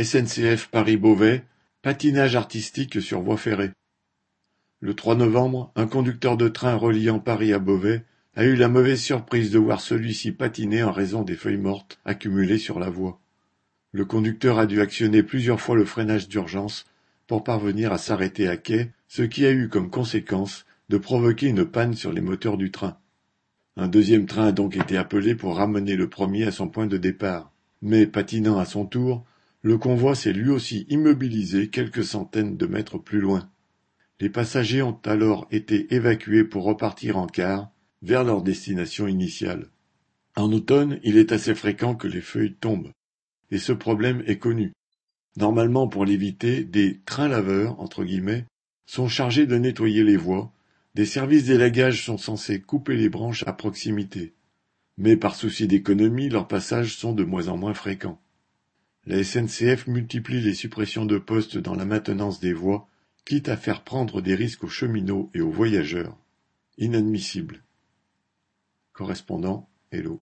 SNCF Paris-Beauvais, patinage artistique sur voie ferrée. Le 3 novembre, un conducteur de train reliant Paris à Beauvais a eu la mauvaise surprise de voir celui-ci patiner en raison des feuilles mortes accumulées sur la voie. Le conducteur a dû actionner plusieurs fois le freinage d'urgence pour parvenir à s'arrêter à quai, ce qui a eu comme conséquence de provoquer une panne sur les moteurs du train. Un deuxième train a donc été appelé pour ramener le premier à son point de départ. Mais, patinant à son tour, le convoi s'est lui aussi immobilisé quelques centaines de mètres plus loin. Les passagers ont alors été évacués pour repartir en car vers leur destination initiale. En automne, il est assez fréquent que les feuilles tombent, et ce problème est connu. Normalement, pour l'éviter, des trains laveurs, entre guillemets, sont chargés de nettoyer les voies, des services d'élagage sont censés couper les branches à proximité. Mais par souci d'économie, leurs passages sont de moins en moins fréquents. La SNCF multiplie les suppressions de postes dans la maintenance des voies, quitte à faire prendre des risques aux cheminots et aux voyageurs. Inadmissible. Correspondant Hello.